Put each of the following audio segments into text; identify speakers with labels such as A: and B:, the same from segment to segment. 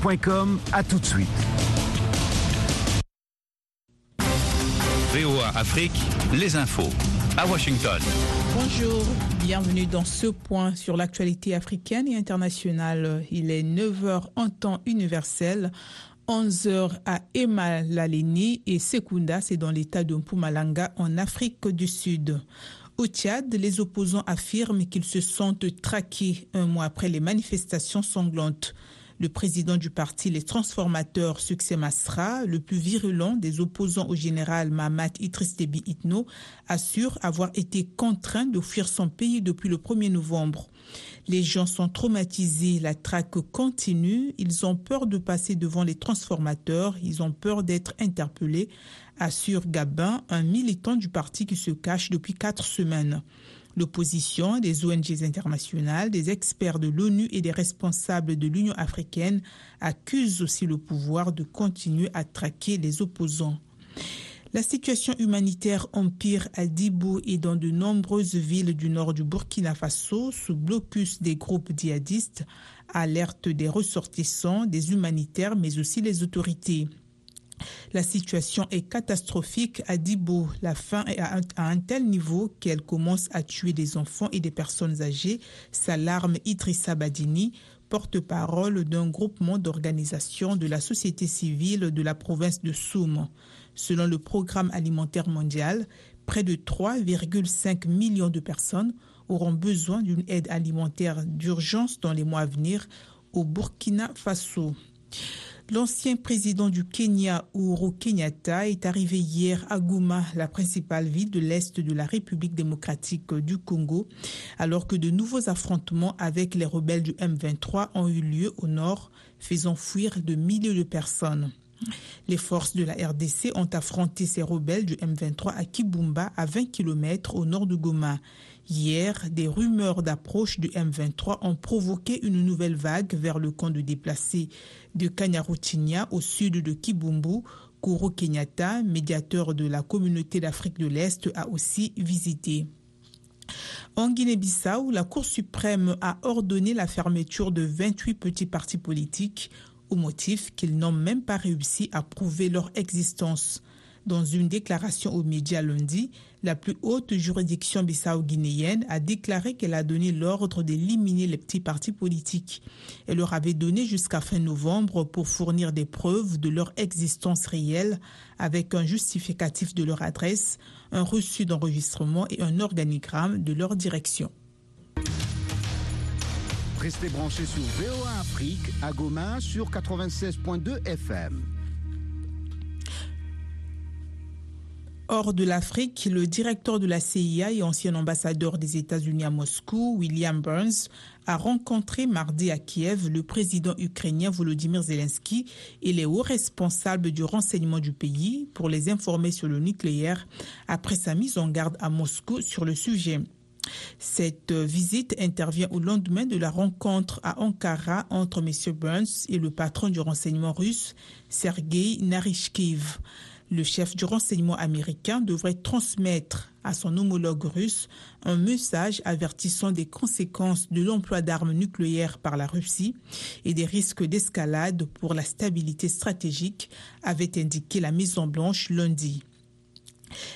A: voaafrique.com. À tout de suite.
B: VOA Afrique, les infos à Washington.
C: Bonjour, bienvenue dans ce point sur l'actualité africaine et internationale. Il est 9h en temps universel. 11h à Emalaleni et Sekunda, c'est dans l'état de Mpumalanga en Afrique du Sud. Au Tchad, les opposants affirment qu'ils se sentent traqués un mois après les manifestations sanglantes. Le président du parti Les Transformateurs, Succès Masra, le plus virulent des opposants au général Mahamat Idriss Déby Itno, assure avoir été contraint de fuir son pays depuis le 1er novembre. Les gens sont traumatisés, la traque continue, ils ont peur de passer devant les transformateurs, ils ont peur d'être interpellés, assure Gabin, un militant du parti qui se cache depuis quatre semaines. L'opposition, des ONG internationales, des experts de l'ONU et des responsables de l'Union africaine accusent aussi le pouvoir de continuer à traquer les opposants. La situation humanitaire empire à Dibou et dans de nombreuses villes du nord du Burkina Faso sous blocus des groupes djihadistes, alerte des ressortissants, des humanitaires mais aussi les autorités. La situation est catastrophique à Dibo. La faim est à un, tel niveau qu'elle commence à tuer des enfants et des personnes âgées, s'alarme Idrissa Badini, porte-parole d'un groupement d'organisations de la société civile de la province de Soum. Selon le Programme alimentaire mondial, près de 3,5 millions de personnes auront besoin d'une aide alimentaire d'urgence dans les mois à venir au Burkina Faso. L'ancien président du Kenya, Uhuru Kenyatta, est arrivé hier à Goma, la principale ville de l'Est de la République démocratique du Congo, alors que de nouveaux affrontements avec les rebelles du M23 ont eu lieu au nord, faisant fuir de milliers de personnes. Les forces de la RDC ont affronté ces rebelles du M23 à Kibumba, à 20 km au nord de Goma. Hier, des rumeurs d'approche du M23 ont provoqué une nouvelle vague vers le camp de déplacés de Kanyaruchinya au sud de Kibumbu. Kuro Kenyatta, médiateur de la communauté d'Afrique de l'Est, a aussi visité. En Guinée-Bissau, la Cour suprême a ordonné la fermeture de 28 petits partis politiques au motif qu'ils n'ont même pas réussi à prouver leur existence. Dans une déclaration aux médias lundi, la plus haute juridiction bissau-guinéenne a déclaré qu'elle a donné l'ordre d'éliminer les petits partis politiques. Elle leur avait donné jusqu'à fin novembre pour fournir des preuves de leur existence réelle avec un justificatif de leur adresse, un reçu d'enregistrement et un organigramme de leur direction.
D: Restez branchés sur VOA Afrique à Goma sur 96.2 FM.
C: Hors de l'Afrique, le directeur de la CIA et ancien ambassadeur des États-Unis à Moscou, William Burns, a rencontré mardi à Kiev le président ukrainien Volodymyr Zelensky et les hauts responsables du renseignement du pays pour les informer sur le nucléaire après sa mise en garde à Moscou sur le sujet. Cette visite intervient au lendemain de la rencontre à Ankara entre M. Burns et le patron du renseignement russe, Sergei Narishkiv. Le chef du renseignement américain devrait transmettre à son homologue russe un message avertissant des conséquences de l'emploi d'armes nucléaires par la Russie et des risques d'escalade pour la stabilité stratégique, avait indiqué la Maison-Blanche lundi.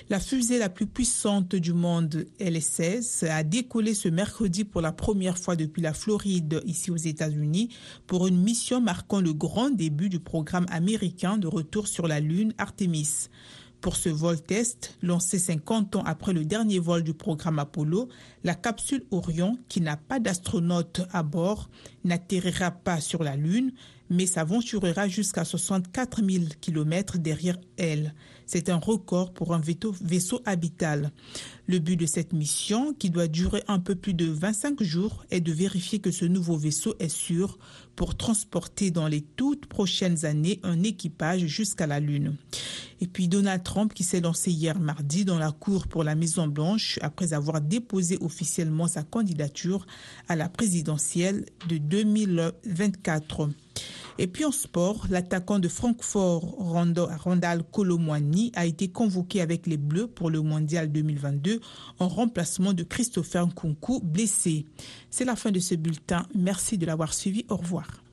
C: La fusée la plus puissante du monde, LS-16, a décollé ce mercredi pour la première fois depuis la Floride, ici aux États-Unis, pour une mission marquant le grand début du programme américain de retour sur la Lune Artemis. Pour ce vol test, lancé 50 ans après le dernier vol du programme Apollo, la capsule Orion, qui n'a pas d'astronaute à bord, n'atterrira pas sur la Lune, mais s'aventurera jusqu'à 64 000 km derrière elle. C'est un record pour un vaisseau habitable. Le but de cette mission, qui doit durer un peu plus de 25 jours, est de vérifier que ce nouveau vaisseau est sûr pour transporter dans les toutes prochaines années un équipage jusqu'à la Lune. Et puis Donald Trump qui s'est lancé hier mardi dans la cour pour la Maison Blanche après avoir déposé officiellement sa candidature à la présidentielle de 2024. Et puis en sport, l'attaquant de Francfort, Randall Colomwani, a été convoqué avec les Bleus pour le Mondial 2022 en remplacement de Christopher Nkunku, blessé. C'est la fin de ce bulletin. Merci de l'avoir suivi. Au revoir.